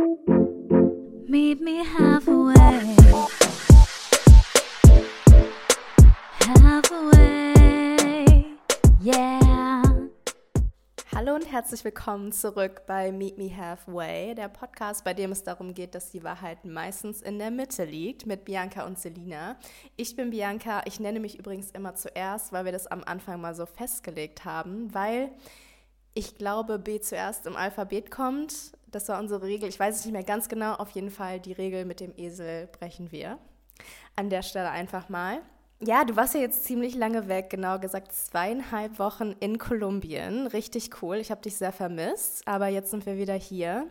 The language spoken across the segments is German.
Meet me halfway. Halfway. Yeah. Hallo und herzlich willkommen zurück bei Meet Me Halfway, der Podcast, bei dem es darum geht, dass die Wahrheit meistens in der Mitte liegt, mit Bianca und Selina. Ich bin Bianca, ich nenne mich übrigens immer zuerst, weil wir das am Anfang mal so festgelegt haben, weil ich glaube, B zuerst im Alphabet kommt. Das war unsere Regel. Ich weiß es nicht mehr ganz genau. Auf jeden Fall die Regel mit dem Esel brechen wir. An der Stelle einfach mal. Ja, du warst ja jetzt ziemlich lange weg, genau gesagt zweieinhalb Wochen in Kolumbien. Richtig cool. Ich habe dich sehr vermisst, aber jetzt sind wir wieder hier.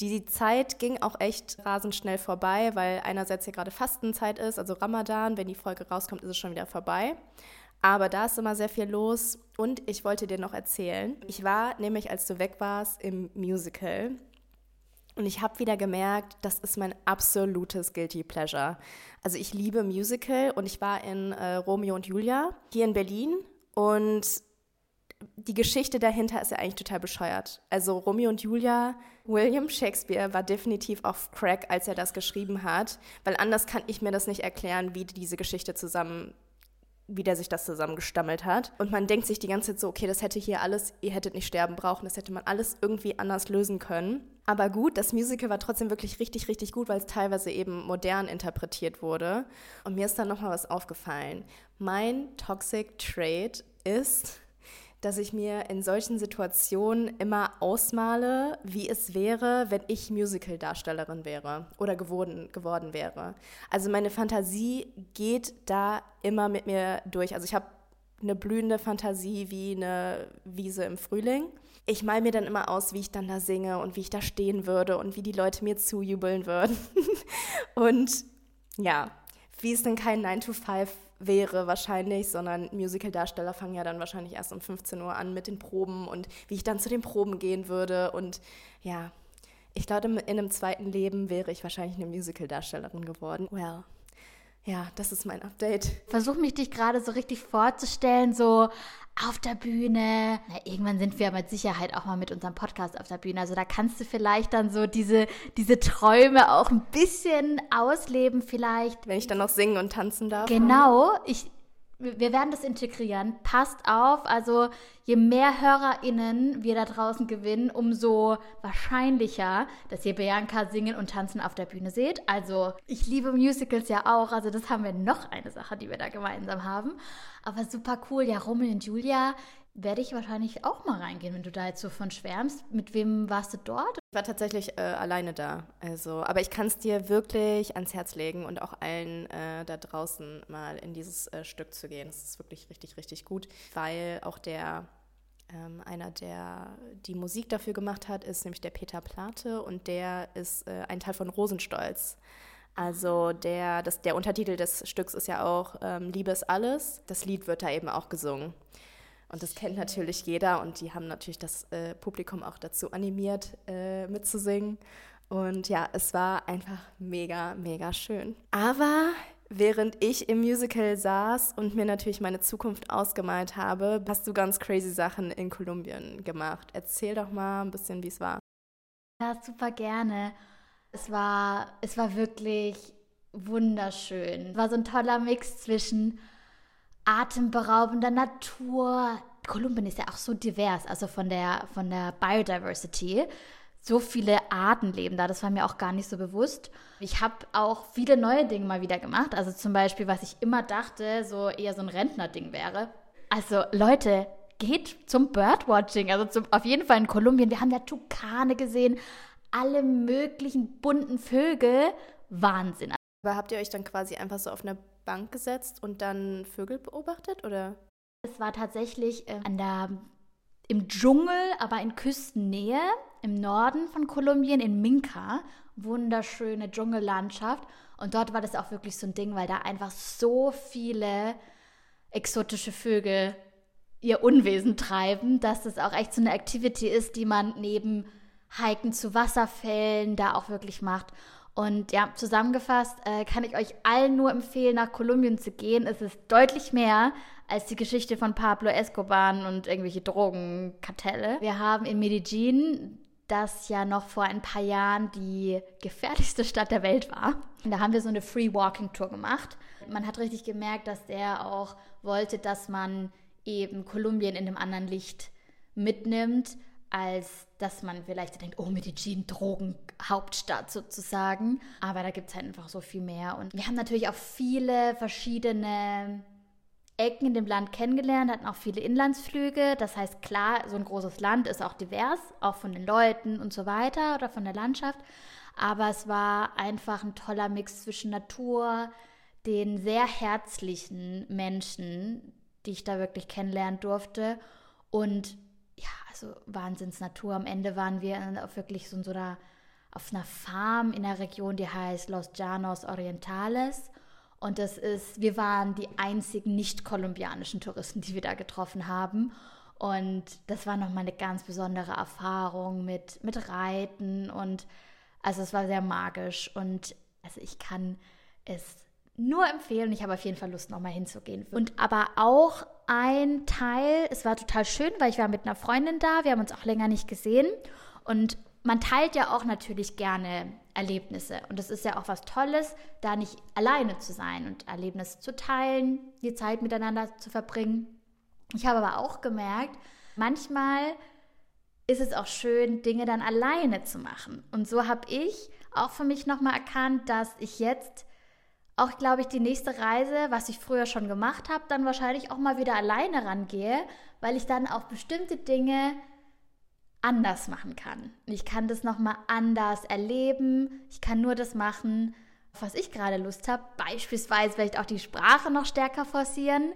Die Zeit ging auch echt rasend schnell vorbei, weil einerseits hier gerade Fastenzeit ist, also Ramadan. Wenn die Folge rauskommt, ist es schon wieder vorbei. Aber da ist immer sehr viel los und ich wollte dir noch erzählen. Ich war nämlich, als du weg warst, im Musical und ich habe wieder gemerkt, das ist mein absolutes Guilty Pleasure. Also ich liebe Musical und ich war in äh, Romeo und Julia hier in Berlin und die Geschichte dahinter ist ja eigentlich total bescheuert. Also Romeo und Julia, William Shakespeare war definitiv auf Crack, als er das geschrieben hat, weil anders kann ich mir das nicht erklären, wie diese Geschichte zusammen wie der sich das zusammengestammelt hat. Und man denkt sich die ganze Zeit so, okay, das hätte hier alles, ihr hättet nicht sterben brauchen, das hätte man alles irgendwie anders lösen können. Aber gut, das Musical war trotzdem wirklich richtig, richtig gut, weil es teilweise eben modern interpretiert wurde. Und mir ist dann nochmal was aufgefallen. Mein Toxic Trait ist, dass ich mir in solchen Situationen immer ausmale, wie es wäre, wenn ich Musical-Darstellerin wäre oder geworden, geworden wäre. Also meine Fantasie geht da immer mit mir durch. Also ich habe eine blühende Fantasie wie eine Wiese im Frühling. Ich mal mir dann immer aus, wie ich dann da singe und wie ich da stehen würde und wie die Leute mir zujubeln würden. und ja, wie es denn kein 9 to 5 wäre wahrscheinlich, sondern Musical-Darsteller fangen ja dann wahrscheinlich erst um 15 Uhr an mit den Proben und wie ich dann zu den Proben gehen würde. Und ja, ich glaube, in einem zweiten Leben wäre ich wahrscheinlich eine Musical-Darstellerin geworden. Well. Ja, das ist mein Update. Versuch mich dich gerade so richtig vorzustellen, so auf der Bühne. Na, irgendwann sind wir mit Sicherheit auch mal mit unserem Podcast auf der Bühne. Also da kannst du vielleicht dann so diese, diese Träume auch ein bisschen ausleben, vielleicht. Wenn ich dann noch singen und tanzen darf. Genau. Ich, wir werden das integrieren. Passt auf, also je mehr HörerInnen wir da draußen gewinnen, umso wahrscheinlicher, dass ihr Bianca singen und tanzen auf der Bühne seht. Also ich liebe Musicals ja auch, also das haben wir noch eine Sache, die wir da gemeinsam haben. Aber super cool, ja, Romeo und Julia werde ich wahrscheinlich auch mal reingehen, wenn du da jetzt so von schwärmst. Mit wem warst du dort? Ich war tatsächlich äh, alleine da. Also, aber ich kann es dir wirklich ans Herz legen und auch allen äh, da draußen mal in dieses äh, Stück zu gehen. Es ist wirklich richtig, richtig gut, weil auch der ähm, einer, der die Musik dafür gemacht hat, ist nämlich der Peter Plate und der ist äh, ein Teil von Rosenstolz. Also der, das, der Untertitel des Stücks ist ja auch ähm, Liebe ist alles. Das Lied wird da eben auch gesungen. Und das kennt natürlich jeder und die haben natürlich das äh, Publikum auch dazu animiert, äh, mitzusingen. Und ja, es war einfach mega, mega schön. Aber während ich im Musical saß und mir natürlich meine Zukunft ausgemalt habe, hast du ganz crazy Sachen in Kolumbien gemacht. Erzähl doch mal ein bisschen, wie es war. Ja, super gerne. Es war, es war wirklich wunderschön. Es war so ein toller Mix zwischen atemberaubender Natur. Kolumbien ist ja auch so divers, also von der, von der Biodiversity. So viele Arten leben da, das war mir auch gar nicht so bewusst. Ich habe auch viele neue Dinge mal wieder gemacht. Also zum Beispiel, was ich immer dachte, so eher so ein Rentnerding wäre. Also Leute, geht zum Birdwatching, also zum, auf jeden Fall in Kolumbien. Wir haben da Tukane gesehen, alle möglichen bunten Vögel. Wahnsinn. Aber habt ihr euch dann quasi einfach so auf einer Bank gesetzt und dann Vögel beobachtet oder? Es war tatsächlich äh, an der, im Dschungel, aber in Küstennähe, im Norden von Kolumbien, in Minca. Wunderschöne Dschungellandschaft. Und dort war das auch wirklich so ein Ding, weil da einfach so viele exotische Vögel ihr Unwesen treiben, dass das auch echt so eine Activity ist, die man neben Hiken zu Wasserfällen da auch wirklich macht. Und ja, zusammengefasst äh, kann ich euch allen nur empfehlen, nach Kolumbien zu gehen. Es ist deutlich mehr als die Geschichte von Pablo Escobar und irgendwelche Drogenkartelle. Wir haben in Medellin das ja noch vor ein paar Jahren die gefährlichste Stadt der Welt war. Da haben wir so eine Free Walking Tour gemacht. Man hat richtig gemerkt, dass der auch wollte, dass man eben Kolumbien in einem anderen Licht mitnimmt, als dass man vielleicht denkt, oh, Medellin, Drogenhauptstadt sozusagen. Aber da gibt es halt einfach so viel mehr. Und wir haben natürlich auch viele verschiedene Ecken in dem Land kennengelernt, hatten auch viele Inlandsflüge. Das heißt, klar, so ein großes Land ist auch divers, auch von den Leuten und so weiter oder von der Landschaft. Aber es war einfach ein toller Mix zwischen Natur, den sehr herzlichen Menschen, die ich da wirklich kennenlernen durfte, und ja, also Wahnsinnsnatur. Am Ende waren wir auf wirklich so, so einer, auf einer Farm in der Region, die heißt Los Llanos Orientales. Und das ist, wir waren die einzigen nicht-kolumbianischen Touristen, die wir da getroffen haben. Und das war nochmal eine ganz besondere Erfahrung mit, mit Reiten und also es war sehr magisch und also ich kann es nur empfehlen. Ich habe auf jeden Fall Lust, nochmal hinzugehen. Und aber auch ein Teil, es war total schön, weil ich war mit einer Freundin da, wir haben uns auch länger nicht gesehen und man teilt ja auch natürlich gerne Erlebnisse. Und es ist ja auch was Tolles, da nicht alleine zu sein und Erlebnisse zu teilen, die Zeit miteinander zu verbringen. Ich habe aber auch gemerkt, manchmal ist es auch schön, Dinge dann alleine zu machen. Und so habe ich auch für mich nochmal erkannt, dass ich jetzt auch, glaube ich, die nächste Reise, was ich früher schon gemacht habe, dann wahrscheinlich auch mal wieder alleine rangehe, weil ich dann auch bestimmte Dinge anders machen kann. Ich kann das nochmal anders erleben. Ich kann nur das machen, auf was ich gerade Lust habe. Beispielsweise vielleicht auch die Sprache noch stärker forcieren.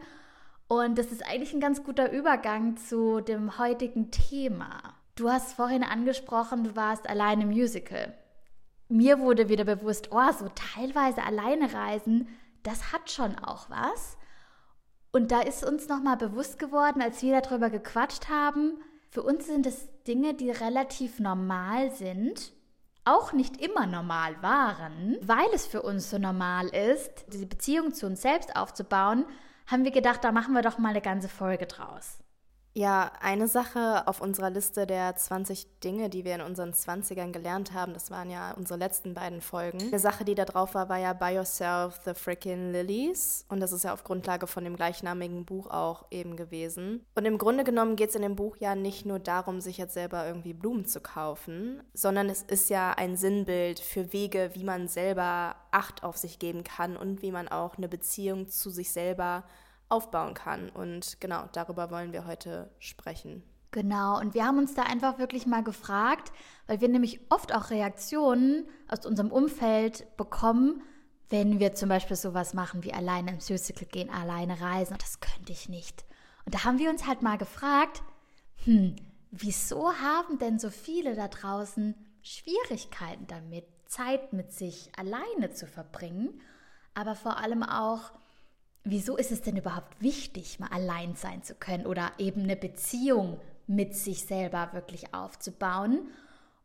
Und das ist eigentlich ein ganz guter Übergang zu dem heutigen Thema. Du hast vorhin angesprochen, du warst alleine im Musical mir wurde wieder bewusst, oh, so teilweise alleine reisen, das hat schon auch was. Und da ist uns nochmal bewusst geworden, als wir darüber gequatscht haben, für uns sind es Dinge, die relativ normal sind, auch nicht immer normal waren, weil es für uns so normal ist, diese Beziehung zu uns selbst aufzubauen, haben wir gedacht, da machen wir doch mal eine ganze Folge draus. Ja, eine Sache auf unserer Liste der 20 Dinge, die wir in unseren 20ern gelernt haben, das waren ja unsere letzten beiden Folgen. Eine Sache, die da drauf war, war ja By Yourself the Frickin' Lilies. Und das ist ja auf Grundlage von dem gleichnamigen Buch auch eben gewesen. Und im Grunde genommen geht es in dem Buch ja nicht nur darum, sich jetzt selber irgendwie Blumen zu kaufen, sondern es ist ja ein Sinnbild für Wege, wie man selber Acht auf sich geben kann und wie man auch eine Beziehung zu sich selber aufbauen kann. Und genau, darüber wollen wir heute sprechen. Genau, und wir haben uns da einfach wirklich mal gefragt, weil wir nämlich oft auch Reaktionen aus unserem Umfeld bekommen, wenn wir zum Beispiel sowas machen wie alleine ins Musical gehen, alleine reisen. Das könnte ich nicht. Und da haben wir uns halt mal gefragt, hm, wieso haben denn so viele da draußen Schwierigkeiten damit, Zeit mit sich alleine zu verbringen, aber vor allem auch wieso ist es denn überhaupt wichtig, mal allein sein zu können oder eben eine Beziehung mit sich selber wirklich aufzubauen?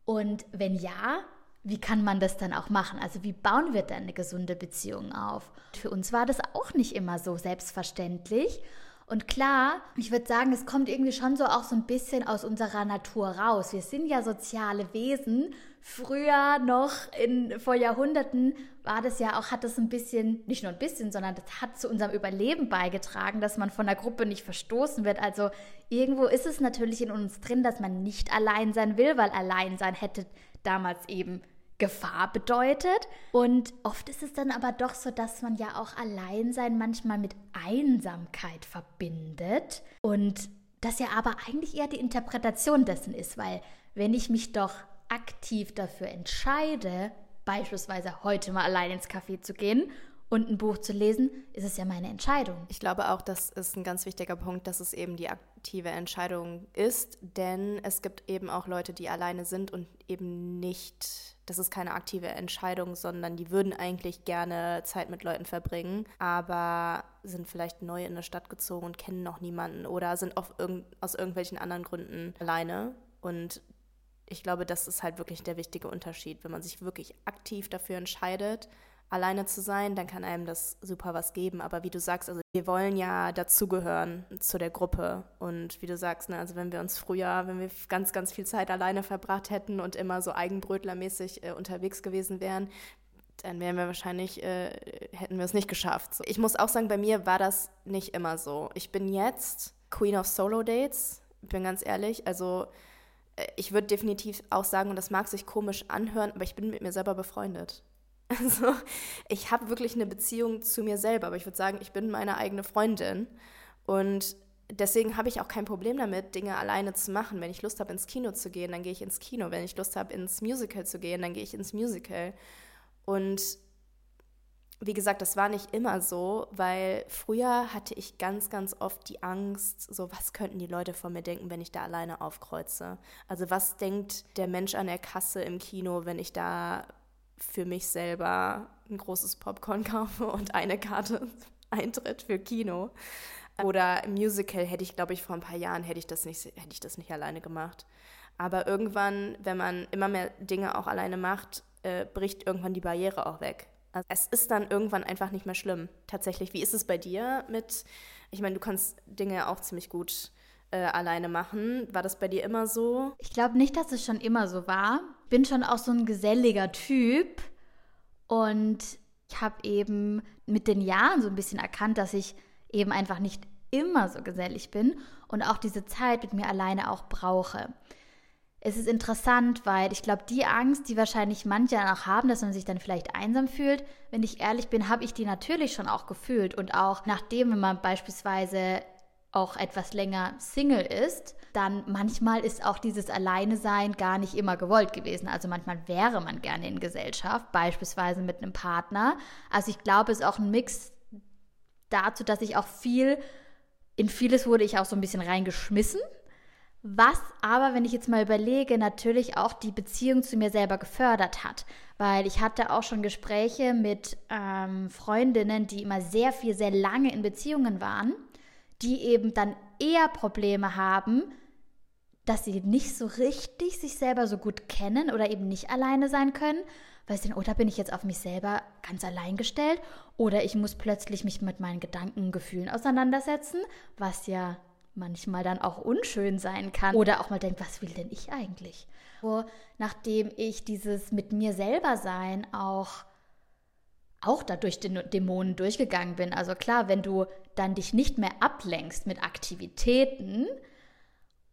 Und wenn ja, wie kann man das dann auch machen? Also wie bauen wir dann eine gesunde Beziehung auf? Für uns war das auch nicht immer so selbstverständlich. Und klar, ich würde sagen, es kommt irgendwie schon so auch so ein bisschen aus unserer Natur raus. Wir sind ja soziale Wesen. Früher noch in, vor Jahrhunderten war das ja auch, hat das ein bisschen, nicht nur ein bisschen, sondern das hat zu unserem Überleben beigetragen, dass man von der Gruppe nicht verstoßen wird. Also irgendwo ist es natürlich in uns drin, dass man nicht allein sein will, weil allein sein hätte damals eben Gefahr bedeutet. Und oft ist es dann aber doch so, dass man ja auch Alleinsein manchmal mit Einsamkeit verbindet. Und das ja aber eigentlich eher die Interpretation dessen ist, weil wenn ich mich doch aktiv dafür entscheide, beispielsweise heute mal allein ins Café zu gehen und ein Buch zu lesen, ist es ja meine Entscheidung. Ich glaube auch, das ist ein ganz wichtiger Punkt, dass es eben die aktive Entscheidung ist, denn es gibt eben auch Leute, die alleine sind und eben nicht, das ist keine aktive Entscheidung, sondern die würden eigentlich gerne Zeit mit Leuten verbringen, aber sind vielleicht neu in eine Stadt gezogen und kennen noch niemanden oder sind irg aus irgendwelchen anderen Gründen alleine und ich glaube, das ist halt wirklich der wichtige Unterschied, wenn man sich wirklich aktiv dafür entscheidet, alleine zu sein, dann kann einem das super was geben. Aber wie du sagst, also wir wollen ja dazugehören zu der Gruppe. Und wie du sagst, ne, also wenn wir uns früher, wenn wir ganz, ganz viel Zeit alleine verbracht hätten und immer so eigenbrötlermäßig äh, unterwegs gewesen wären, dann wären wir wahrscheinlich, äh, hätten wir es nicht geschafft. So. Ich muss auch sagen, bei mir war das nicht immer so. Ich bin jetzt Queen of Solo Dates, bin ganz ehrlich. Also ich würde definitiv auch sagen, und das mag sich komisch anhören, aber ich bin mit mir selber befreundet. Also ich habe wirklich eine Beziehung zu mir selber, aber ich würde sagen, ich bin meine eigene Freundin. Und deswegen habe ich auch kein Problem damit, Dinge alleine zu machen. Wenn ich Lust habe, ins Kino zu gehen, dann gehe ich ins Kino. Wenn ich Lust habe, ins Musical zu gehen, dann gehe ich ins Musical. Und wie gesagt, das war nicht immer so, weil früher hatte ich ganz, ganz oft die Angst, so was könnten die Leute von mir denken, wenn ich da alleine aufkreuze. Also was denkt der Mensch an der Kasse im Kino, wenn ich da für mich selber ein großes Popcorn kaufe und eine Karte Eintritt für Kino. Oder im Musical hätte ich, glaube ich, vor ein paar Jahren hätte ich das nicht, hätte ich das nicht alleine gemacht. Aber irgendwann, wenn man immer mehr Dinge auch alleine macht, äh, bricht irgendwann die Barriere auch weg. Also es ist dann irgendwann einfach nicht mehr schlimm. Tatsächlich, wie ist es bei dir mit, ich meine, du kannst Dinge auch ziemlich gut äh, alleine machen. War das bei dir immer so? Ich glaube nicht, dass es schon immer so war. Bin schon auch so ein geselliger Typ und ich habe eben mit den Jahren so ein bisschen erkannt, dass ich eben einfach nicht immer so gesellig bin und auch diese Zeit mit mir alleine auch brauche es ist interessant, weil ich glaube, die Angst, die wahrscheinlich manche auch haben, dass man sich dann vielleicht einsam fühlt, wenn ich ehrlich bin, habe ich die natürlich schon auch gefühlt. Und auch nachdem, wenn man beispielsweise auch etwas länger Single ist, dann manchmal ist auch dieses Alleine-Sein gar nicht immer gewollt gewesen. Also manchmal wäre man gerne in Gesellschaft, beispielsweise mit einem Partner. Also ich glaube, es ist auch ein Mix dazu, dass ich auch viel, in vieles wurde ich auch so ein bisschen reingeschmissen was aber, wenn ich jetzt mal überlege, natürlich auch die Beziehung zu mir selber gefördert hat. Weil ich hatte auch schon Gespräche mit ähm, Freundinnen, die immer sehr viel, sehr lange in Beziehungen waren, die eben dann eher Probleme haben, dass sie nicht so richtig sich selber so gut kennen oder eben nicht alleine sein können, weil sie dann, oder bin ich jetzt auf mich selber ganz allein gestellt oder ich muss plötzlich mich mit meinen Gedanken, Gefühlen auseinandersetzen, was ja manchmal dann auch unschön sein kann. Oder auch mal denkt, was will denn ich eigentlich? So, nachdem ich dieses mit mir selber sein auch auch dadurch den Dämonen durchgegangen bin. Also klar, wenn du dann dich nicht mehr ablenkst mit Aktivitäten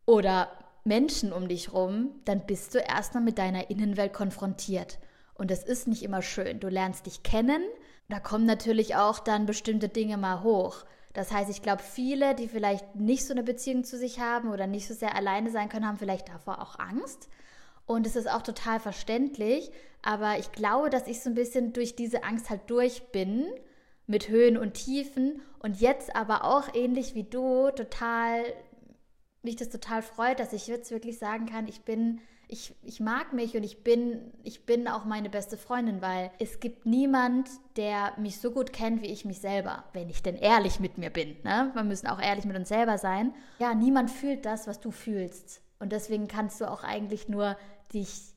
oder Menschen um dich rum, dann bist du erstmal mit deiner Innenwelt konfrontiert. Und das ist nicht immer schön. Du lernst dich kennen. Da kommen natürlich auch dann bestimmte Dinge mal hoch. Das heißt, ich glaube, viele, die vielleicht nicht so eine Beziehung zu sich haben oder nicht so sehr alleine sein können, haben vielleicht davor auch Angst. Und es ist auch total verständlich. Aber ich glaube, dass ich so ein bisschen durch diese Angst halt durch bin, mit Höhen und Tiefen. Und jetzt aber auch ähnlich wie du, total, mich das total freut, dass ich jetzt wirklich sagen kann, ich bin ich, ich mag mich und ich bin, ich bin auch meine beste Freundin, weil es gibt niemand, der mich so gut kennt wie ich mich selber, wenn ich denn ehrlich mit mir bin. Ne? Wir müssen auch ehrlich mit uns selber sein. Ja, niemand fühlt das, was du fühlst. Und deswegen kannst du auch eigentlich nur dich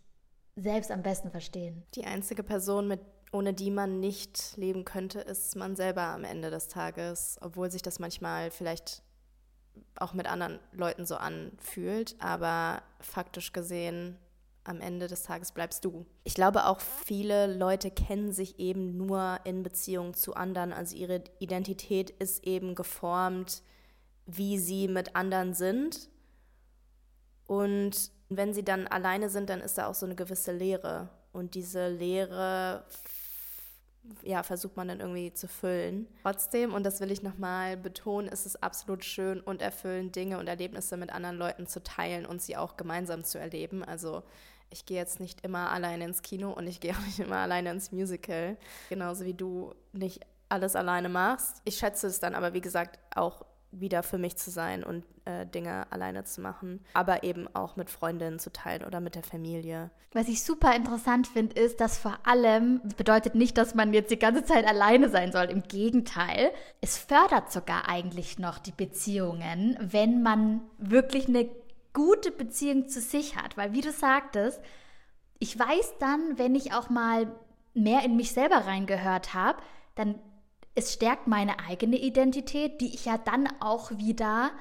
selbst am besten verstehen. Die einzige Person, mit, ohne die man nicht leben könnte, ist man selber am Ende des Tages, obwohl sich das manchmal vielleicht auch mit anderen Leuten so anfühlt, aber faktisch gesehen am Ende des Tages bleibst du. Ich glaube auch viele Leute kennen sich eben nur in Beziehung zu anderen, also ihre Identität ist eben geformt, wie sie mit anderen sind. Und wenn sie dann alleine sind, dann ist da auch so eine gewisse Leere. Und diese Leere ja, versucht man dann irgendwie zu füllen. Trotzdem, und das will ich nochmal betonen, ist es absolut schön und erfüllend, Dinge und Erlebnisse mit anderen Leuten zu teilen und sie auch gemeinsam zu erleben. Also ich gehe jetzt nicht immer alleine ins Kino und ich gehe auch nicht immer alleine ins Musical, genauso wie du nicht alles alleine machst. Ich schätze es dann aber, wie gesagt, auch wieder für mich zu sein und äh, Dinge alleine zu machen, aber eben auch mit Freundinnen zu teilen oder mit der Familie. Was ich super interessant finde, ist, dass vor allem, das bedeutet nicht, dass man jetzt die ganze Zeit alleine sein soll. Im Gegenteil, es fördert sogar eigentlich noch die Beziehungen, wenn man wirklich eine gute Beziehung zu sich hat. Weil, wie du sagtest, ich weiß dann, wenn ich auch mal mehr in mich selber reingehört habe, dann es stärkt meine eigene Identität, die ich ja dann auch wieder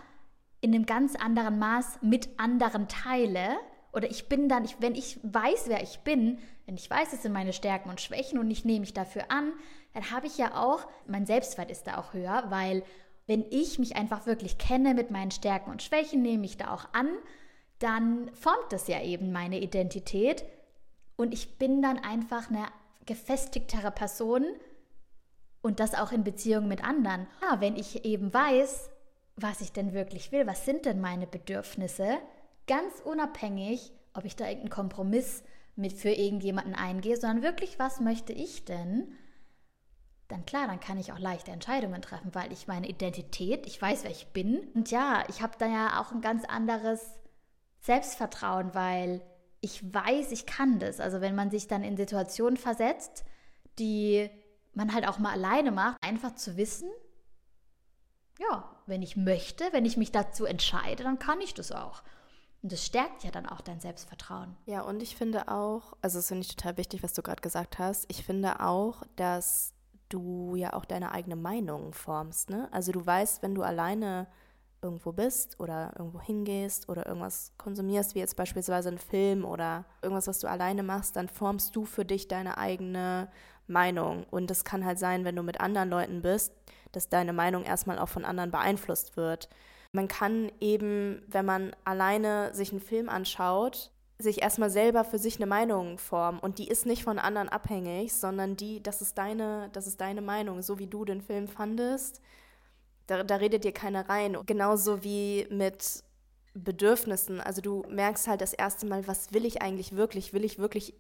in einem ganz anderen Maß mit anderen teile. Oder ich bin dann, ich, wenn ich weiß, wer ich bin, wenn ich weiß, es sind meine Stärken und Schwächen und ich nehme mich dafür an, dann habe ich ja auch, mein Selbstwert ist da auch höher, weil wenn ich mich einfach wirklich kenne mit meinen Stärken und Schwächen, nehme ich da auch an, dann formt das ja eben meine Identität und ich bin dann einfach eine gefestigtere Person und das auch in Beziehung mit anderen. Ja, wenn ich eben weiß, was ich denn wirklich will, was sind denn meine Bedürfnisse, ganz unabhängig, ob ich da irgendeinen Kompromiss mit für irgendjemanden eingehe, sondern wirklich, was möchte ich denn? Dann klar, dann kann ich auch leichte Entscheidungen treffen, weil ich meine Identität, ich weiß, wer ich bin. Und ja, ich habe da ja auch ein ganz anderes Selbstvertrauen, weil ich weiß, ich kann das. Also wenn man sich dann in Situationen versetzt, die man halt auch mal alleine macht, einfach zu wissen, ja, wenn ich möchte, wenn ich mich dazu entscheide, dann kann ich das auch. Und das stärkt ja dann auch dein Selbstvertrauen. Ja, und ich finde auch, also das finde ich total wichtig, was du gerade gesagt hast. Ich finde auch, dass du ja auch deine eigene Meinung formst. Ne? Also du weißt, wenn du alleine irgendwo bist oder irgendwo hingehst oder irgendwas konsumierst, wie jetzt beispielsweise ein Film oder irgendwas, was du alleine machst, dann formst du für dich deine eigene Meinung. Und es kann halt sein, wenn du mit anderen Leuten bist, dass deine Meinung erstmal auch von anderen beeinflusst wird. Man kann eben, wenn man alleine sich einen Film anschaut, sich erstmal selber für sich eine Meinung formen und die ist nicht von anderen abhängig, sondern die, das ist deine, das ist deine Meinung, so wie du den Film fandest, da, da redet dir keiner rein. Genauso wie mit Bedürfnissen. Also du merkst halt das erste Mal, was will ich eigentlich wirklich? Will ich wirklich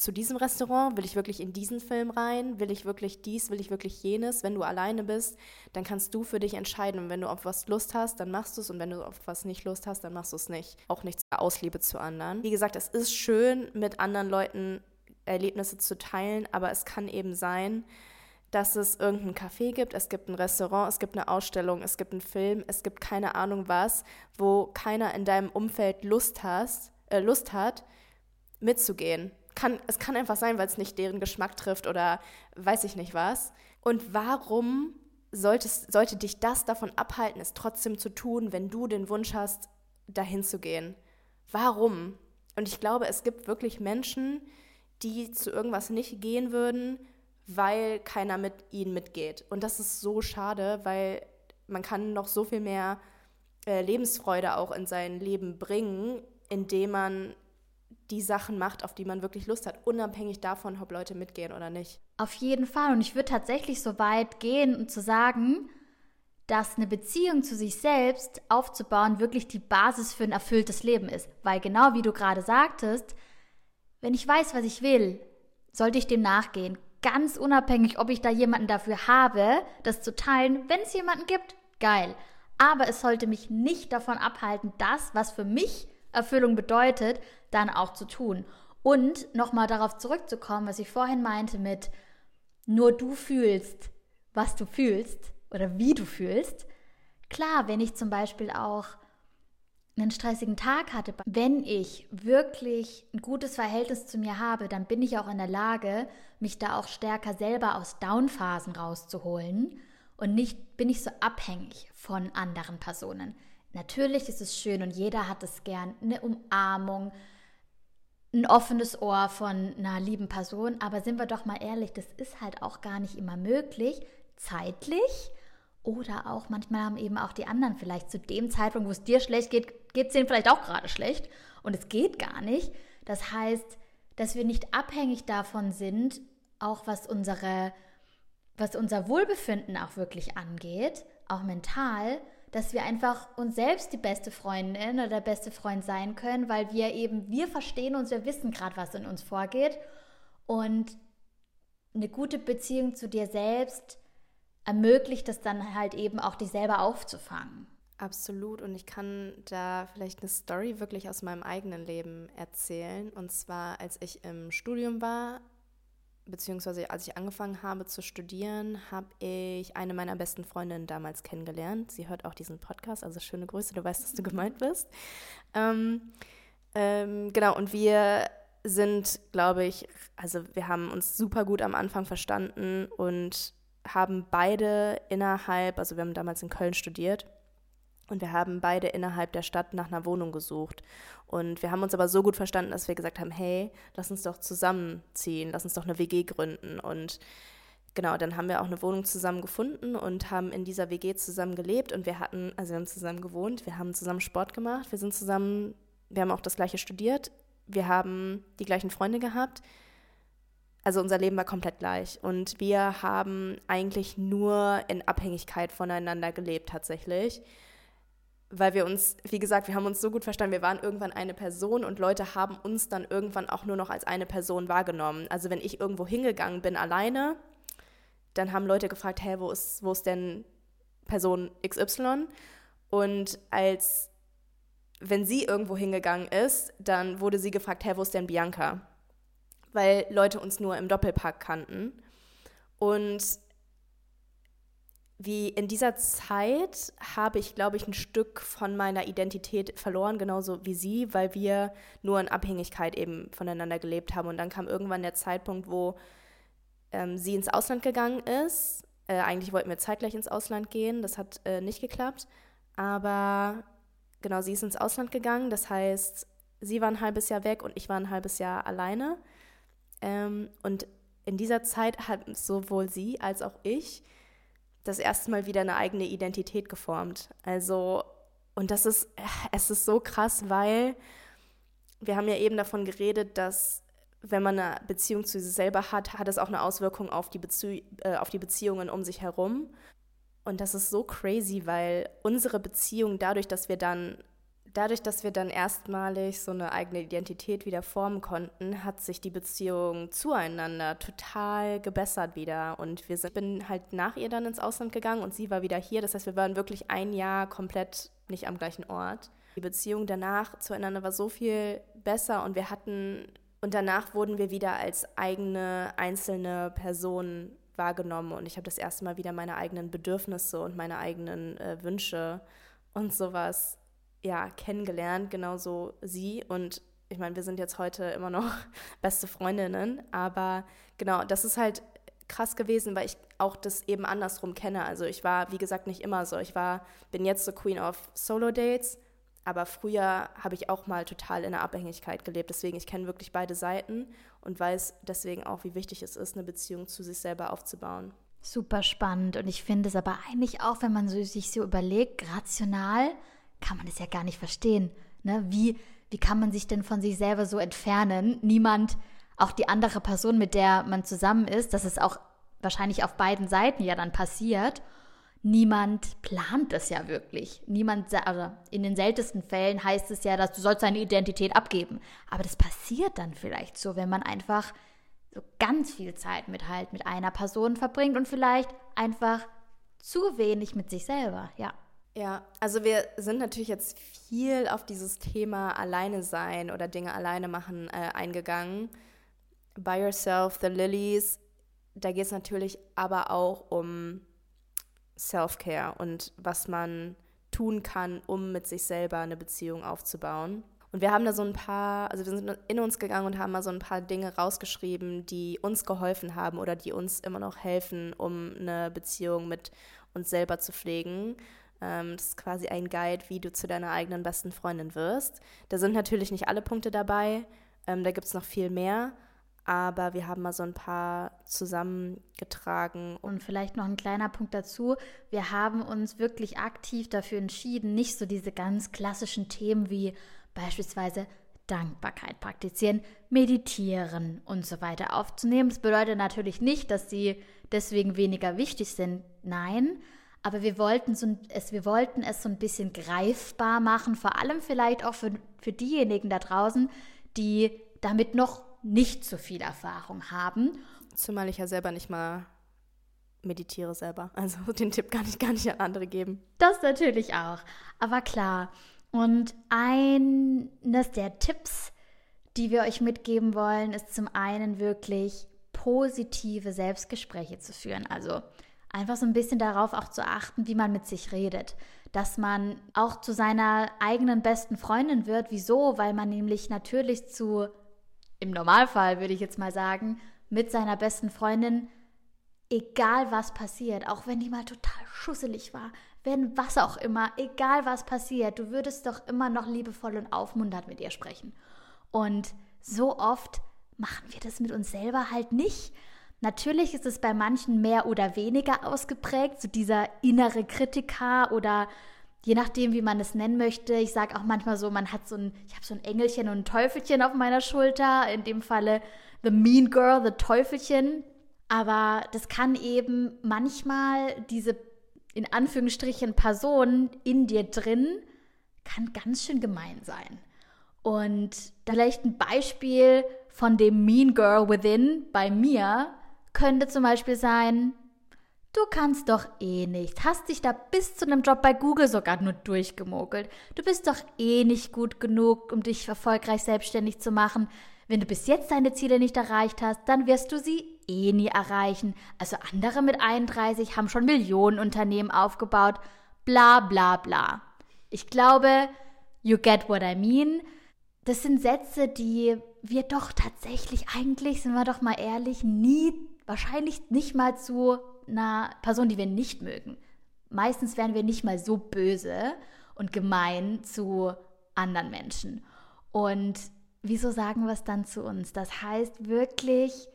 zu diesem Restaurant? Will ich wirklich in diesen Film rein? Will ich wirklich dies? Will ich wirklich jenes? Wenn du alleine bist, dann kannst du für dich entscheiden. Und wenn du auf was Lust hast, dann machst du es. Und wenn du auf was nicht Lust hast, dann machst du es nicht. Auch nicht aus Liebe zu anderen. Wie gesagt, es ist schön, mit anderen Leuten Erlebnisse zu teilen, aber es kann eben sein, dass es irgendein Café gibt, es gibt ein Restaurant, es gibt eine Ausstellung, es gibt einen Film, es gibt keine Ahnung was, wo keiner in deinem Umfeld Lust, hast, äh, Lust hat, mitzugehen kann, es kann einfach sein, weil es nicht deren Geschmack trifft oder weiß ich nicht was. Und warum solltest, sollte dich das davon abhalten, es trotzdem zu tun, wenn du den Wunsch hast, dahin zu gehen? Warum? Und ich glaube, es gibt wirklich Menschen, die zu irgendwas nicht gehen würden, weil keiner mit ihnen mitgeht. Und das ist so schade, weil man kann noch so viel mehr äh, Lebensfreude auch in sein Leben bringen, indem man die Sachen macht, auf die man wirklich Lust hat, unabhängig davon, ob Leute mitgehen oder nicht. Auf jeden Fall. Und ich würde tatsächlich so weit gehen und zu sagen, dass eine Beziehung zu sich selbst aufzubauen wirklich die Basis für ein erfülltes Leben ist. Weil genau wie du gerade sagtest, wenn ich weiß, was ich will, sollte ich dem nachgehen. Ganz unabhängig, ob ich da jemanden dafür habe, das zu teilen. Wenn es jemanden gibt, geil. Aber es sollte mich nicht davon abhalten, das, was für mich Erfüllung bedeutet, dann auch zu tun. Und nochmal darauf zurückzukommen, was ich vorhin meinte mit nur du fühlst, was du fühlst oder wie du fühlst. Klar, wenn ich zum Beispiel auch einen stressigen Tag hatte, wenn ich wirklich ein gutes Verhältnis zu mir habe, dann bin ich auch in der Lage, mich da auch stärker selber aus Downphasen rauszuholen und nicht bin ich so abhängig von anderen Personen. Natürlich ist es schön und jeder hat es gern, eine Umarmung, ein offenes Ohr von einer lieben Person, aber sind wir doch mal ehrlich, das ist halt auch gar nicht immer möglich, zeitlich oder auch manchmal haben eben auch die anderen vielleicht zu dem Zeitpunkt, wo es dir schlecht geht, geht es denen vielleicht auch gerade schlecht. Und es geht gar nicht. Das heißt, dass wir nicht abhängig davon sind, auch was unsere was unser Wohlbefinden auch wirklich angeht, auch mental, dass wir einfach uns selbst die beste Freundin oder der beste Freund sein können, weil wir eben, wir verstehen uns, wir wissen gerade, was in uns vorgeht. Und eine gute Beziehung zu dir selbst ermöglicht es dann halt eben auch, dich selber aufzufangen. Absolut. Und ich kann da vielleicht eine Story wirklich aus meinem eigenen Leben erzählen. Und zwar, als ich im Studium war, beziehungsweise als ich angefangen habe zu studieren, habe ich eine meiner besten Freundinnen damals kennengelernt. Sie hört auch diesen Podcast, also schöne Grüße, du weißt, dass du gemeint bist. Ähm, ähm, genau, und wir sind, glaube ich, also wir haben uns super gut am Anfang verstanden und haben beide innerhalb, also wir haben damals in Köln studiert und wir haben beide innerhalb der Stadt nach einer Wohnung gesucht. Und wir haben uns aber so gut verstanden, dass wir gesagt haben, hey, lass uns doch zusammenziehen, lass uns doch eine WG gründen. Und genau, dann haben wir auch eine Wohnung zusammen gefunden und haben in dieser WG zusammen gelebt und wir hatten, also wir haben zusammen gewohnt, wir haben zusammen Sport gemacht, wir sind zusammen, wir haben auch das gleiche studiert, wir haben die gleichen Freunde gehabt. Also unser Leben war komplett gleich und wir haben eigentlich nur in Abhängigkeit voneinander gelebt tatsächlich weil wir uns, wie gesagt, wir haben uns so gut verstanden, wir waren irgendwann eine Person und Leute haben uns dann irgendwann auch nur noch als eine Person wahrgenommen. Also wenn ich irgendwo hingegangen bin alleine, dann haben Leute gefragt, hey, wo ist, wo ist denn Person XY? Und als wenn sie irgendwo hingegangen ist, dann wurde sie gefragt, hey, wo ist denn Bianca? Weil Leute uns nur im Doppelpack kannten. Und wie in dieser Zeit habe ich, glaube ich, ein Stück von meiner Identität verloren, genauso wie sie, weil wir nur in Abhängigkeit eben voneinander gelebt haben. Und dann kam irgendwann der Zeitpunkt, wo ähm, sie ins Ausland gegangen ist. Äh, eigentlich wollten wir zeitgleich ins Ausland gehen, das hat äh, nicht geklappt. Aber genau, sie ist ins Ausland gegangen. Das heißt, sie war ein halbes Jahr weg und ich war ein halbes Jahr alleine. Ähm, und in dieser Zeit hat sowohl sie als auch ich das erste Mal wieder eine eigene Identität geformt. Also, und das ist, es ist so krass, weil wir haben ja eben davon geredet, dass wenn man eine Beziehung zu sich selber hat, hat es auch eine Auswirkung auf die, Bezie äh, auf die Beziehungen um sich herum. Und das ist so crazy, weil unsere Beziehung dadurch, dass wir dann dadurch, dass wir dann erstmalig so eine eigene Identität wieder formen konnten, hat sich die Beziehung zueinander total gebessert wieder. Und wir sind, bin halt nach ihr dann ins Ausland gegangen und sie war wieder hier. Das heißt, wir waren wirklich ein Jahr komplett nicht am gleichen Ort. Die Beziehung danach zueinander war so viel besser und wir hatten, und danach wurden wir wieder als eigene einzelne Personen wahrgenommen und ich habe das erste Mal wieder meine eigenen Bedürfnisse und meine eigenen äh, Wünsche und sowas ja, kennengelernt, genauso sie. Und ich meine, wir sind jetzt heute immer noch beste Freundinnen, aber genau, das ist halt krass gewesen, weil ich auch das eben andersrum kenne. Also ich war, wie gesagt, nicht immer so. Ich war, bin jetzt so Queen of Solo Dates, aber früher habe ich auch mal total in der Abhängigkeit gelebt. Deswegen, ich kenne wirklich beide Seiten und weiß deswegen auch, wie wichtig es ist, eine Beziehung zu sich selber aufzubauen. Super spannend. Und ich finde es aber eigentlich auch, wenn man so, sich so überlegt, rational, kann man das ja gar nicht verstehen. Ne? Wie, wie kann man sich denn von sich selber so entfernen? Niemand, auch die andere Person, mit der man zusammen ist, das ist auch wahrscheinlich auf beiden Seiten ja dann passiert. Niemand plant es ja wirklich. Niemand, also in den seltensten Fällen heißt es ja, dass du sollst deine Identität abgeben. Aber das passiert dann vielleicht so, wenn man einfach so ganz viel Zeit mit halt mit einer Person verbringt und vielleicht einfach zu wenig mit sich selber, ja. Ja, also wir sind natürlich jetzt viel auf dieses Thema alleine sein oder Dinge alleine machen äh, eingegangen. By Yourself, The Lilies, da geht es natürlich aber auch um Self-Care und was man tun kann, um mit sich selber eine Beziehung aufzubauen. Und wir haben da so ein paar, also wir sind in uns gegangen und haben mal so ein paar Dinge rausgeschrieben, die uns geholfen haben oder die uns immer noch helfen, um eine Beziehung mit uns selber zu pflegen. Ähm, das ist quasi ein Guide, wie du zu deiner eigenen besten Freundin wirst. Da sind natürlich nicht alle Punkte dabei, ähm, da gibt es noch viel mehr, aber wir haben mal so ein paar zusammengetragen. Und vielleicht noch ein kleiner Punkt dazu. Wir haben uns wirklich aktiv dafür entschieden, nicht so diese ganz klassischen Themen wie beispielsweise Dankbarkeit praktizieren, meditieren und so weiter aufzunehmen. Das bedeutet natürlich nicht, dass sie deswegen weniger wichtig sind. Nein, aber wir wollten, so es, wir wollten es so ein bisschen greifbar machen, vor allem vielleicht auch für, für diejenigen da draußen, die damit noch nicht so viel Erfahrung haben. Zumal ich ja selber nicht mal meditiere selber. Also den Tipp kann ich gar nicht an andere geben. Das natürlich auch. Aber klar. Und eines der Tipps, die wir euch mitgeben wollen, ist zum einen wirklich positive Selbstgespräche zu führen. Also einfach so ein bisschen darauf auch zu achten, wie man mit sich redet. Dass man auch zu seiner eigenen besten Freundin wird. Wieso? Weil man nämlich natürlich zu im Normalfall würde ich jetzt mal sagen, mit seiner besten Freundin, egal was passiert, auch wenn die mal total schusselig war, wenn was auch immer, egal was passiert, du würdest doch immer noch liebevoll und aufmunternd mit ihr sprechen. Und so oft machen wir das mit uns selber halt nicht. Natürlich ist es bei manchen mehr oder weniger ausgeprägt, so dieser innere Kritiker oder je nachdem, wie man es nennen möchte. Ich sage auch manchmal so, man hat so ein, ich habe so ein Engelchen und ein Teufelchen auf meiner Schulter. In dem Falle The Mean Girl, The Teufelchen. Aber das kann eben manchmal diese in Anführungsstrichen Person in dir drin, kann ganz schön gemein sein. Und vielleicht ein Beispiel von dem Mean Girl Within bei mir könnte zum Beispiel sein, du kannst doch eh nicht, hast dich da bis zu einem Job bei Google sogar nur durchgemogelt. Du bist doch eh nicht gut genug, um dich erfolgreich selbstständig zu machen. Wenn du bis jetzt deine Ziele nicht erreicht hast, dann wirst du sie eh nie erreichen. Also andere mit 31 haben schon Millionen Unternehmen aufgebaut. Bla bla bla. Ich glaube, you get what I mean. Das sind Sätze, die wir doch tatsächlich eigentlich, sind wir doch mal ehrlich, nie, wahrscheinlich nicht mal zu einer Person, die wir nicht mögen. Meistens wären wir nicht mal so böse und gemein zu anderen Menschen. Und wieso sagen wir es dann zu uns? Das heißt wirklich,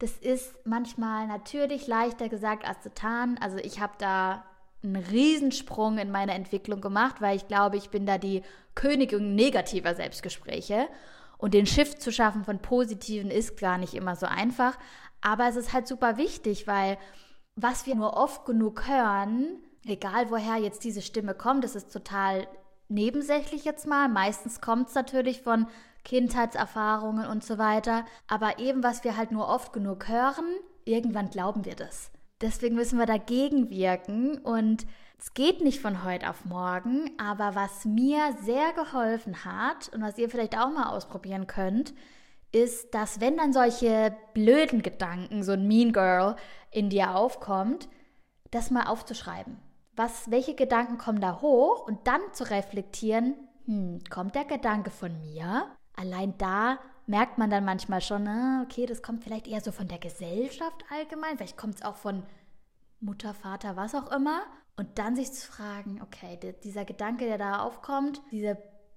das ist manchmal natürlich leichter gesagt als getan. Also ich habe da einen Riesensprung in meiner Entwicklung gemacht, weil ich glaube, ich bin da die Königin negativer Selbstgespräche. Und den Shift zu schaffen von positiven ist gar nicht immer so einfach. Aber es ist halt super wichtig, weil was wir nur oft genug hören, egal woher jetzt diese Stimme kommt, das ist total nebensächlich jetzt mal. Meistens kommt es natürlich von Kindheitserfahrungen und so weiter. Aber eben, was wir halt nur oft genug hören, irgendwann glauben wir das. Deswegen müssen wir dagegen wirken und es geht nicht von heute auf morgen, aber was mir sehr geholfen hat und was ihr vielleicht auch mal ausprobieren könnt, ist, dass wenn dann solche blöden Gedanken, so ein Mean Girl in dir aufkommt, das mal aufzuschreiben. Was, welche Gedanken kommen da hoch und dann zu reflektieren, hm, kommt der Gedanke von mir? Allein da merkt man dann manchmal schon, ah, okay, das kommt vielleicht eher so von der Gesellschaft allgemein, vielleicht kommt es auch von Mutter, Vater, was auch immer. Und dann sich zu fragen, okay, dieser Gedanke, der da aufkommt, dieser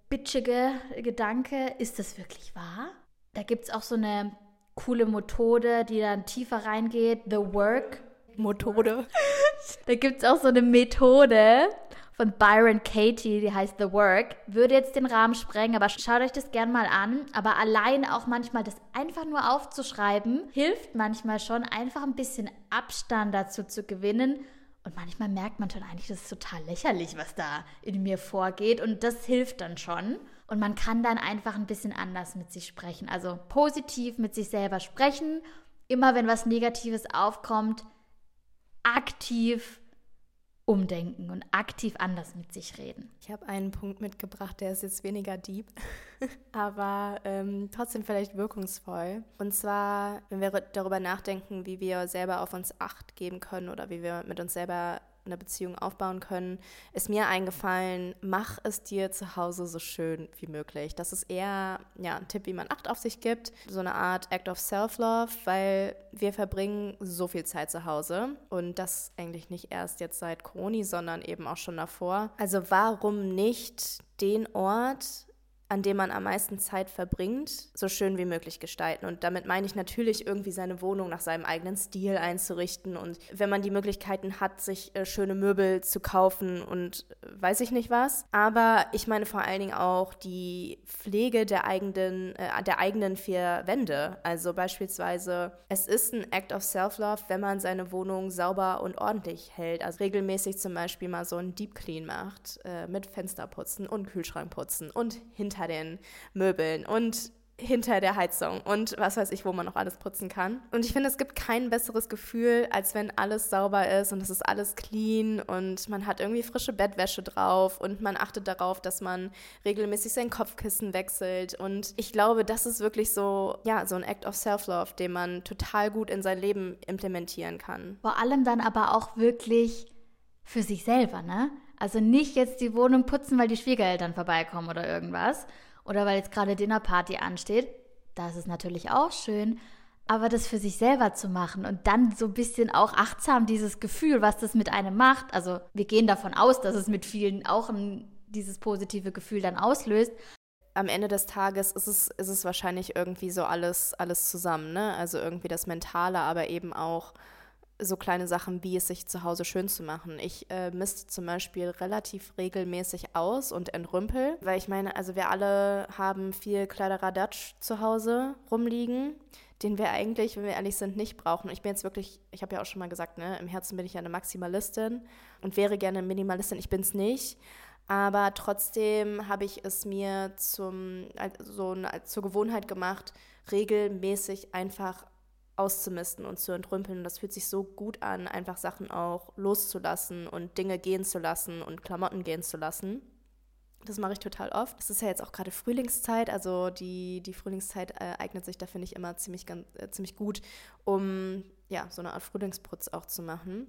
bitchige Gedanke, ist das wirklich wahr? Da gibt es auch so eine coole Methode, die dann tiefer reingeht, The Work. Methode. da gibt es auch so eine Methode von Byron Katie, die heißt The Work. Würde jetzt den Rahmen sprengen, aber schaut euch das gern mal an. Aber allein auch manchmal das einfach nur aufzuschreiben, hilft manchmal schon, einfach ein bisschen Abstand dazu zu gewinnen und manchmal merkt man schon eigentlich, das ist total lächerlich, was da in mir vorgeht. Und das hilft dann schon. Und man kann dann einfach ein bisschen anders mit sich sprechen. Also positiv mit sich selber sprechen. Immer wenn was Negatives aufkommt, aktiv umdenken und aktiv anders mit sich reden. Ich habe einen Punkt mitgebracht, der ist jetzt weniger deep, aber ähm, trotzdem vielleicht wirkungsvoll. Und zwar, wenn wir darüber nachdenken, wie wir selber auf uns Acht geben können oder wie wir mit uns selber eine Beziehung aufbauen können, ist mir eingefallen, mach es dir zu Hause so schön wie möglich. Das ist eher ja, ein Tipp, wie man Acht auf sich gibt, so eine Art Act of Self-Love, weil wir verbringen so viel Zeit zu Hause und das eigentlich nicht erst jetzt seit Corona, sondern eben auch schon davor. Also warum nicht den Ort an dem man am meisten Zeit verbringt, so schön wie möglich gestalten. Und damit meine ich natürlich irgendwie seine Wohnung nach seinem eigenen Stil einzurichten. Und wenn man die Möglichkeiten hat, sich äh, schöne Möbel zu kaufen und äh, weiß ich nicht was. Aber ich meine vor allen Dingen auch die Pflege der eigenen, äh, der eigenen vier Wände. Also beispielsweise, es ist ein Act of Self-Love, wenn man seine Wohnung sauber und ordentlich hält. Also regelmäßig zum Beispiel mal so ein Deep Clean macht, äh, mit Fensterputzen und Kühlschrankputzen und hinter hinter den Möbeln und hinter der Heizung und was weiß ich, wo man noch alles putzen kann. Und ich finde, es gibt kein besseres Gefühl, als wenn alles sauber ist und es ist alles clean und man hat irgendwie frische Bettwäsche drauf und man achtet darauf, dass man regelmäßig sein Kopfkissen wechselt. Und ich glaube, das ist wirklich so, ja, so ein Act of Self-Love, den man total gut in sein Leben implementieren kann. Vor allem dann aber auch wirklich für sich selber, ne? Also nicht jetzt die Wohnung putzen, weil die Schwiegereltern vorbeikommen oder irgendwas. Oder weil jetzt gerade Dinnerparty ansteht. da ist natürlich auch schön, aber das für sich selber zu machen und dann so ein bisschen auch achtsam dieses Gefühl, was das mit einem macht. Also wir gehen davon aus, dass es mit vielen auch ein, dieses positive Gefühl dann auslöst. Am Ende des Tages ist es, ist es wahrscheinlich irgendwie so alles, alles zusammen, ne? Also irgendwie das Mentale, aber eben auch so kleine Sachen, wie es sich zu Hause schön zu machen. Ich äh, misste zum Beispiel relativ regelmäßig aus und entrümpel, weil ich meine, also wir alle haben viel Kleideradatsch zu Hause rumliegen, den wir eigentlich, wenn wir ehrlich sind, nicht brauchen. Ich bin jetzt wirklich, ich habe ja auch schon mal gesagt, ne, im Herzen bin ich ja eine Maximalistin und wäre gerne Minimalistin. Ich bin es nicht. Aber trotzdem habe ich es mir zum, so zur Gewohnheit gemacht, regelmäßig einfach auszumisten und zu entrümpeln. Und das fühlt sich so gut an, einfach Sachen auch loszulassen und Dinge gehen zu lassen und Klamotten gehen zu lassen. Das mache ich total oft. Es ist ja jetzt auch gerade Frühlingszeit, also die, die Frühlingszeit äh, eignet sich da, finde ich, immer ziemlich, ganz, äh, ziemlich gut, um ja, so eine Art Frühlingsputz auch zu machen.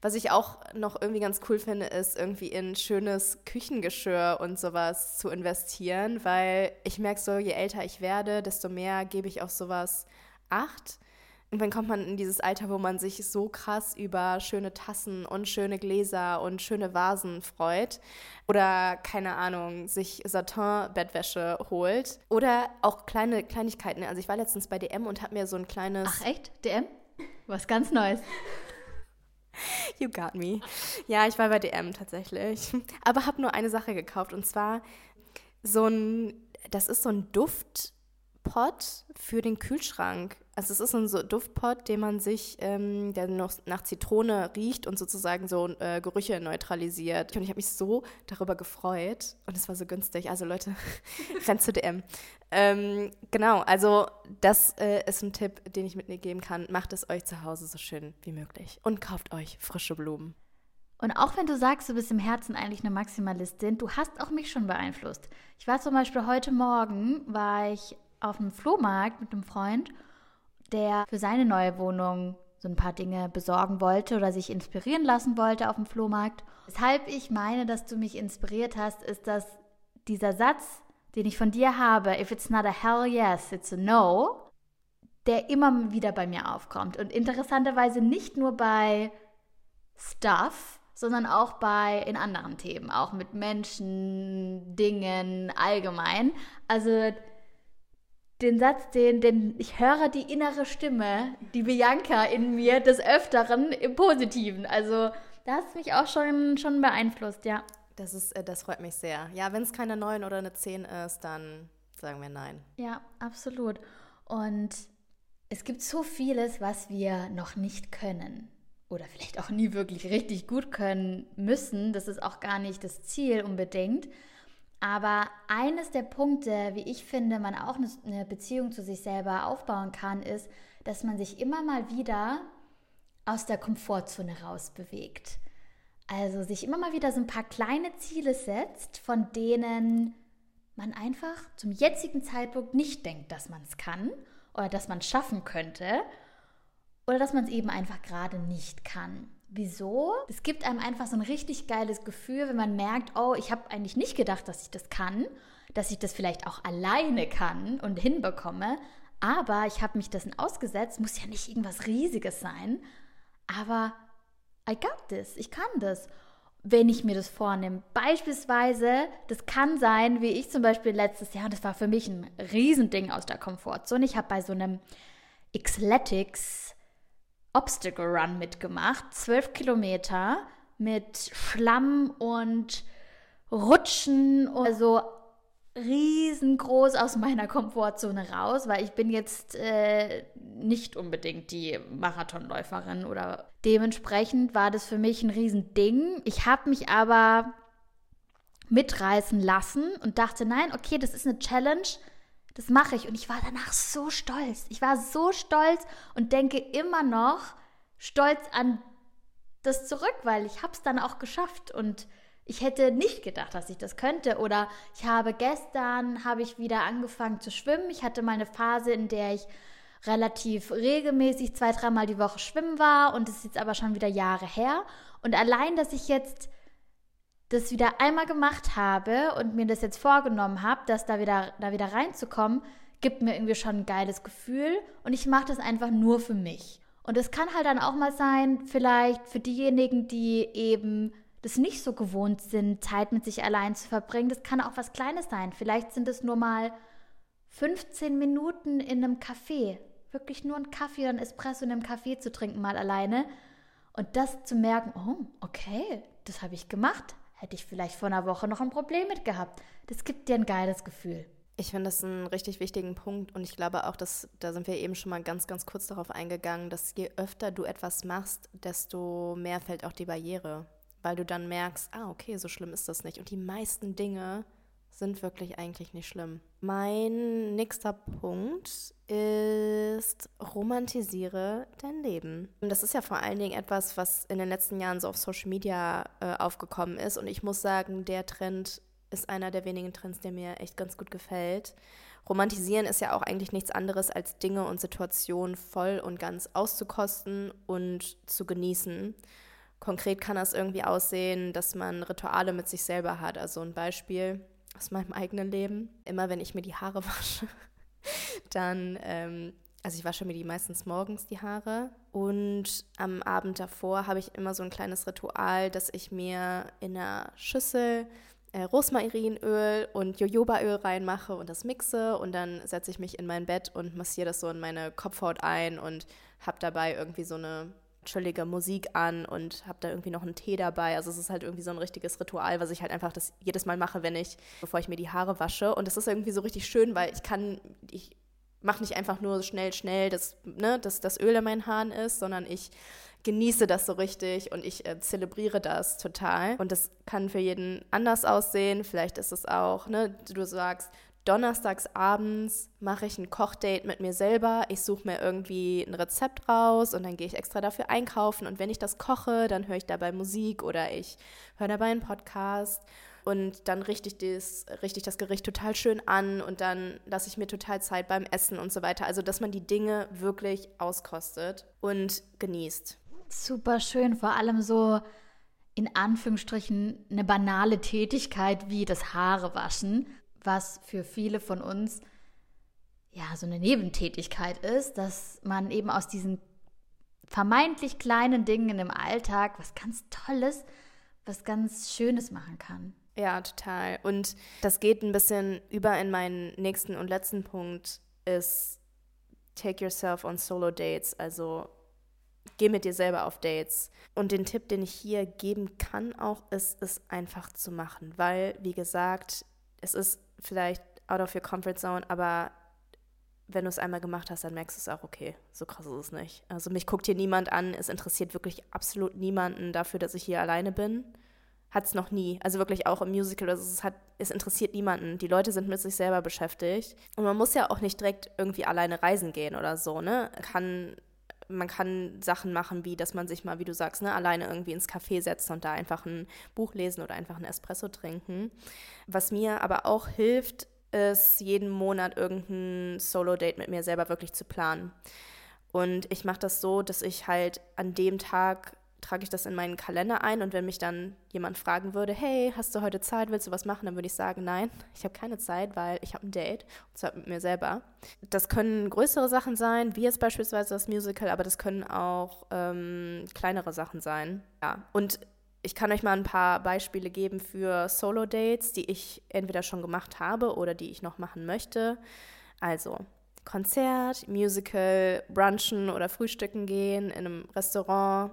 Was ich auch noch irgendwie ganz cool finde, ist irgendwie in schönes Küchengeschirr und sowas zu investieren, weil ich merke so, je älter ich werde, desto mehr gebe ich auf sowas Acht. Irgendwann kommt man in dieses Alter, wo man sich so krass über schöne Tassen und schöne Gläser und schöne Vasen freut. Oder, keine Ahnung, sich Satin-Bettwäsche holt. Oder auch kleine Kleinigkeiten. Also ich war letztens bei DM und habe mir so ein kleines... Ach echt? DM? Was ganz Neues. You got me. Ja, ich war bei DM tatsächlich. Aber habe nur eine Sache gekauft. Und zwar so ein... Das ist so ein Duftpot für den Kühlschrank. Also es ist ein so Duftpot, den man sich, ähm, der noch nach Zitrone riecht und sozusagen so äh, Gerüche neutralisiert. Und ich habe mich so darüber gefreut und es war so günstig. Also Leute, rennt zu DM. Ähm, genau, also das äh, ist ein Tipp, den ich mitgeben kann. Macht es euch zu Hause so schön wie möglich und kauft euch frische Blumen. Und auch wenn du sagst, du bist im Herzen eigentlich eine Maximalistin, du hast auch mich schon beeinflusst. Ich war zum Beispiel heute Morgen, war ich auf einem Flohmarkt mit einem Freund der für seine neue Wohnung so ein paar Dinge besorgen wollte oder sich inspirieren lassen wollte auf dem Flohmarkt. Weshalb ich meine, dass du mich inspiriert hast, ist, dass dieser Satz, den ich von dir habe, if it's not a hell yes, it's a no, der immer wieder bei mir aufkommt. Und interessanterweise nicht nur bei Stuff, sondern auch bei in anderen Themen, auch mit Menschen, Dingen allgemein. Also den Satz, den, den ich höre die innere Stimme, die Bianca in mir des Öfteren im Positiven. Also da hat es mich auch schon, schon beeinflusst, ja. Das, ist, äh, das freut mich sehr. Ja, wenn es keine 9 oder eine 10 ist, dann sagen wir nein. Ja, absolut. Und es gibt so vieles, was wir noch nicht können oder vielleicht auch nie wirklich richtig gut können müssen. Das ist auch gar nicht das Ziel unbedingt. Aber eines der Punkte, wie ich finde, man auch eine Beziehung zu sich selber aufbauen kann, ist, dass man sich immer mal wieder aus der Komfortzone rausbewegt. Also sich immer mal wieder so ein paar kleine Ziele setzt, von denen man einfach zum jetzigen Zeitpunkt nicht denkt, dass man es kann oder dass man es schaffen könnte oder dass man es eben einfach gerade nicht kann. Wieso? Es gibt einem einfach so ein richtig geiles Gefühl, wenn man merkt, oh, ich habe eigentlich nicht gedacht, dass ich das kann, dass ich das vielleicht auch alleine kann und hinbekomme, aber ich habe mich dessen ausgesetzt, muss ja nicht irgendwas Riesiges sein, aber I got this, ich kann das. Wenn ich mir das vornehme. Beispielsweise, das kann sein, wie ich zum Beispiel letztes Jahr, und das war für mich ein Riesending aus der Komfortzone. Ich habe bei so einem Xletics Obstacle Run mitgemacht. Zwölf Kilometer mit Schlamm und Rutschen. Und also riesengroß aus meiner Komfortzone raus, weil ich bin jetzt äh, nicht unbedingt die Marathonläuferin oder dementsprechend war das für mich ein Riesending. Ich habe mich aber mitreißen lassen und dachte, nein, okay, das ist eine Challenge das mache ich. Und ich war danach so stolz. Ich war so stolz und denke immer noch stolz an das zurück, weil ich habe es dann auch geschafft und ich hätte nicht gedacht, dass ich das könnte. Oder ich habe gestern, habe ich wieder angefangen zu schwimmen. Ich hatte mal eine Phase, in der ich relativ regelmäßig zwei, dreimal die Woche schwimmen war und das ist jetzt aber schon wieder Jahre her. Und allein, dass ich jetzt das wieder einmal gemacht habe und mir das jetzt vorgenommen habe, dass da wieder, da wieder reinzukommen, gibt mir irgendwie schon ein geiles Gefühl und ich mache das einfach nur für mich. Und es kann halt dann auch mal sein, vielleicht für diejenigen, die eben das nicht so gewohnt sind, Zeit mit sich allein zu verbringen. Das kann auch was Kleines sein. Vielleicht sind es nur mal 15 Minuten in einem Café. Wirklich nur einen Kaffee oder ein Espresso in einem Café zu trinken, mal alleine. Und das zu merken, oh, okay, das habe ich gemacht. Hätte ich vielleicht vor einer Woche noch ein Problem mit gehabt. Das gibt dir ein geiles Gefühl. Ich finde das einen richtig wichtigen Punkt und ich glaube auch, dass da sind wir eben schon mal ganz, ganz kurz darauf eingegangen, dass je öfter du etwas machst, desto mehr fällt auch die Barriere, weil du dann merkst, ah, okay, so schlimm ist das nicht. Und die meisten Dinge sind wirklich eigentlich nicht schlimm. Mein nächster Punkt ist, romantisiere dein Leben. Das ist ja vor allen Dingen etwas, was in den letzten Jahren so auf Social Media äh, aufgekommen ist. Und ich muss sagen, der Trend ist einer der wenigen Trends, der mir echt ganz gut gefällt. Romantisieren ist ja auch eigentlich nichts anderes, als Dinge und Situationen voll und ganz auszukosten und zu genießen. Konkret kann das irgendwie aussehen, dass man Rituale mit sich selber hat. Also ein Beispiel aus meinem eigenen Leben. Immer wenn ich mir die Haare wasche, dann, ähm, also ich wasche mir die meistens morgens die Haare und am Abend davor habe ich immer so ein kleines Ritual, dass ich mir in einer Schüssel äh, Rosmarinöl und Jojobaöl reinmache und das mixe und dann setze ich mich in mein Bett und massiere das so in meine Kopfhaut ein und habe dabei irgendwie so eine chillige Musik an und habe da irgendwie noch einen Tee dabei. Also es ist halt irgendwie so ein richtiges Ritual, was ich halt einfach das jedes Mal mache, wenn ich, bevor ich mir die Haare wasche. Und das ist irgendwie so richtig schön, weil ich kann, ich mache nicht einfach nur schnell, schnell, dass, ne, dass das Öl in meinen Haaren ist, sondern ich genieße das so richtig und ich äh, zelebriere das total. Und das kann für jeden anders aussehen. Vielleicht ist es auch, ne, du sagst, Donnerstags abends mache ich ein Kochdate mit mir selber. Ich suche mir irgendwie ein Rezept raus und dann gehe ich extra dafür einkaufen. Und wenn ich das koche, dann höre ich dabei Musik oder ich höre dabei einen Podcast. Und dann richte ich, das, richte ich das Gericht total schön an und dann lasse ich mir total Zeit beim Essen und so weiter. Also, dass man die Dinge wirklich auskostet und genießt. Super schön, vor allem so in Anführungsstrichen eine banale Tätigkeit wie das Haare waschen was für viele von uns ja so eine Nebentätigkeit ist, dass man eben aus diesen vermeintlich kleinen Dingen im Alltag was ganz Tolles, was ganz Schönes machen kann. Ja, total. Und das geht ein bisschen über in meinen nächsten und letzten Punkt, ist take yourself on solo dates, also geh mit dir selber auf Dates. Und den Tipp, den ich hier geben kann, auch ist, es einfach zu machen, weil, wie gesagt, es ist vielleicht out of your comfort zone, aber wenn du es einmal gemacht hast, dann merkst du es auch, okay, so krass ist es nicht. Also mich guckt hier niemand an, es interessiert wirklich absolut niemanden dafür, dass ich hier alleine bin. Hat es noch nie. Also wirklich auch im Musical, also es, hat, es interessiert niemanden. Die Leute sind mit sich selber beschäftigt. Und man muss ja auch nicht direkt irgendwie alleine reisen gehen oder so, ne? Kann man kann Sachen machen, wie dass man sich mal, wie du sagst, ne, alleine irgendwie ins Café setzt und da einfach ein Buch lesen oder einfach ein Espresso trinken. Was mir aber auch hilft, ist jeden Monat irgendein Solo-Date mit mir selber wirklich zu planen. Und ich mache das so, dass ich halt an dem Tag trage ich das in meinen Kalender ein und wenn mich dann jemand fragen würde, hey, hast du heute Zeit, willst du was machen, dann würde ich sagen, nein, ich habe keine Zeit, weil ich habe ein Date, und zwar mit mir selber. Das können größere Sachen sein, wie jetzt beispielsweise das Musical, aber das können auch ähm, kleinere Sachen sein. Ja, und ich kann euch mal ein paar Beispiele geben für Solo-Dates, die ich entweder schon gemacht habe oder die ich noch machen möchte. Also, Konzert, Musical, Brunchen oder Frühstücken gehen in einem Restaurant,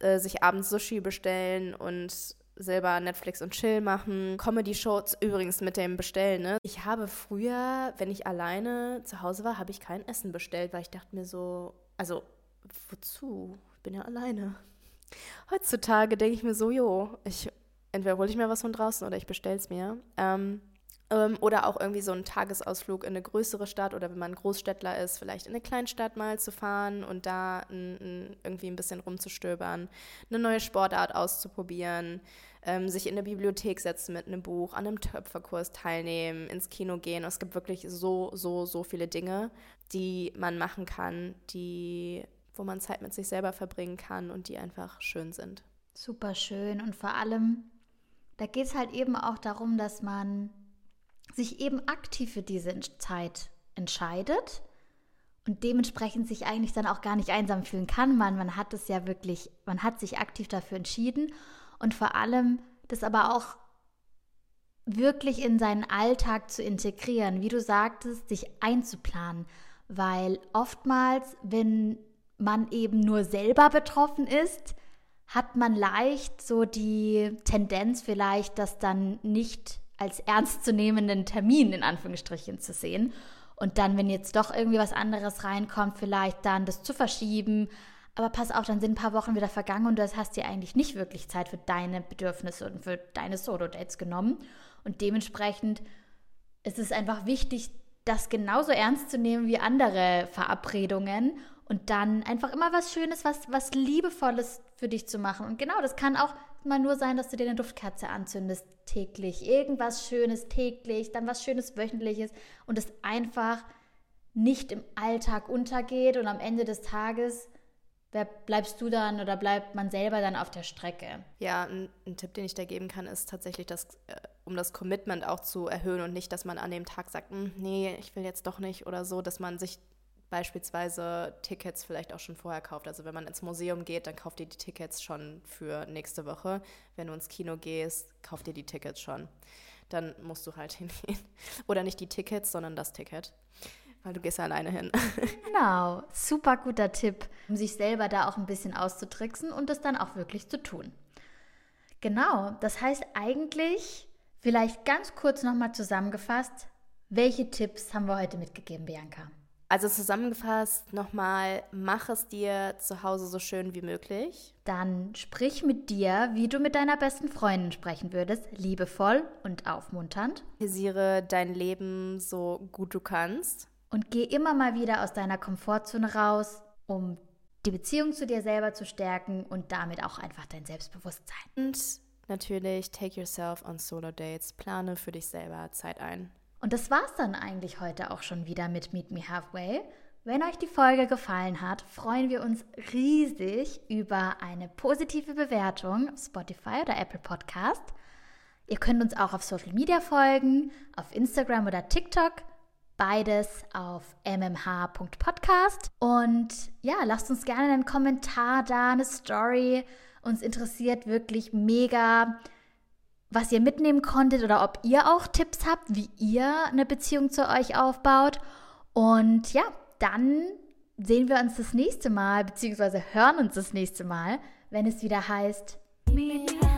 äh, sich abends Sushi bestellen und selber Netflix und Chill machen. Comedy-Shows übrigens mit dem Bestellen. Ne? Ich habe früher, wenn ich alleine zu Hause war, habe ich kein Essen bestellt, weil ich dachte mir so, also wozu? Ich bin ja alleine. Heutzutage denke ich mir so, jo, ich, entweder hole ich mir was von draußen oder ich bestelle es mir. Ähm, oder auch irgendwie so einen Tagesausflug in eine größere Stadt oder wenn man Großstädtler ist, vielleicht in eine Kleinstadt mal zu fahren und da n, n, irgendwie ein bisschen rumzustöbern, eine neue Sportart auszuprobieren, ähm, sich in eine Bibliothek setzen mit einem Buch, an einem Töpferkurs teilnehmen, ins Kino gehen. Es gibt wirklich so, so, so viele Dinge, die man machen kann, die, wo man Zeit mit sich selber verbringen kann und die einfach schön sind. Super schön und vor allem, da geht es halt eben auch darum, dass man sich eben aktiv für diese Zeit entscheidet und dementsprechend sich eigentlich dann auch gar nicht einsam fühlen kann. Man, man hat es ja wirklich, man hat sich aktiv dafür entschieden und vor allem das aber auch wirklich in seinen Alltag zu integrieren, wie du sagtest, sich einzuplanen, weil oftmals, wenn man eben nur selber betroffen ist, hat man leicht so die Tendenz vielleicht, das dann nicht als ernstzunehmenden Termin in Anführungsstrichen zu sehen und dann, wenn jetzt doch irgendwie was anderes reinkommt, vielleicht dann das zu verschieben. Aber pass auf, dann sind ein paar Wochen wieder vergangen und du hast dir eigentlich nicht wirklich Zeit für deine Bedürfnisse und für deine Solo-Dates genommen. Und dementsprechend ist es einfach wichtig, das genauso ernst zu nehmen wie andere Verabredungen und dann einfach immer was Schönes, was, was Liebevolles für dich zu machen. Und genau, das kann auch mal nur sein, dass du dir eine Duftkerze anzündest. Täglich, irgendwas Schönes täglich, dann was Schönes wöchentliches. Und es einfach nicht im Alltag untergeht. Und am Ende des Tages wer bleibst du dann oder bleibt man selber dann auf der Strecke? Ja, ein, ein Tipp, den ich da geben kann, ist tatsächlich, dass, äh, um das Commitment auch zu erhöhen und nicht, dass man an dem Tag sagt, hm, nee, ich will jetzt doch nicht oder so, dass man sich beispielsweise Tickets vielleicht auch schon vorher kauft. Also wenn man ins Museum geht, dann kauft ihr die Tickets schon für nächste Woche. Wenn du ins Kino gehst, kauft ihr die Tickets schon. Dann musst du halt hingehen. Oder nicht die Tickets, sondern das Ticket. Weil du gehst ja alleine hin. Genau, super guter Tipp, um sich selber da auch ein bisschen auszutricksen und es dann auch wirklich zu tun. Genau, das heißt eigentlich, vielleicht ganz kurz nochmal zusammengefasst, welche Tipps haben wir heute mitgegeben, Bianca? Also zusammengefasst nochmal, mach es dir zu Hause so schön wie möglich. Dann sprich mit dir, wie du mit deiner besten Freundin sprechen würdest, liebevoll und aufmunternd. Visiere dein Leben so gut du kannst. Und geh immer mal wieder aus deiner Komfortzone raus, um die Beziehung zu dir selber zu stärken und damit auch einfach dein Selbstbewusstsein. Und natürlich, take yourself on solo dates. Plane für dich selber Zeit ein. Und das war's dann eigentlich heute auch schon wieder mit Meet Me Halfway. Wenn euch die Folge gefallen hat, freuen wir uns riesig über eine positive Bewertung auf Spotify oder Apple Podcast. Ihr könnt uns auch auf Social Media folgen, auf Instagram oder TikTok. Beides auf mmh.podcast. Und ja, lasst uns gerne einen Kommentar da, eine Story. Uns interessiert wirklich mega, was ihr mitnehmen konntet oder ob ihr auch Tipps habt, wie ihr eine Beziehung zu euch aufbaut. Und ja, dann sehen wir uns das nächste Mal, beziehungsweise hören uns das nächste Mal, wenn es wieder heißt. Meet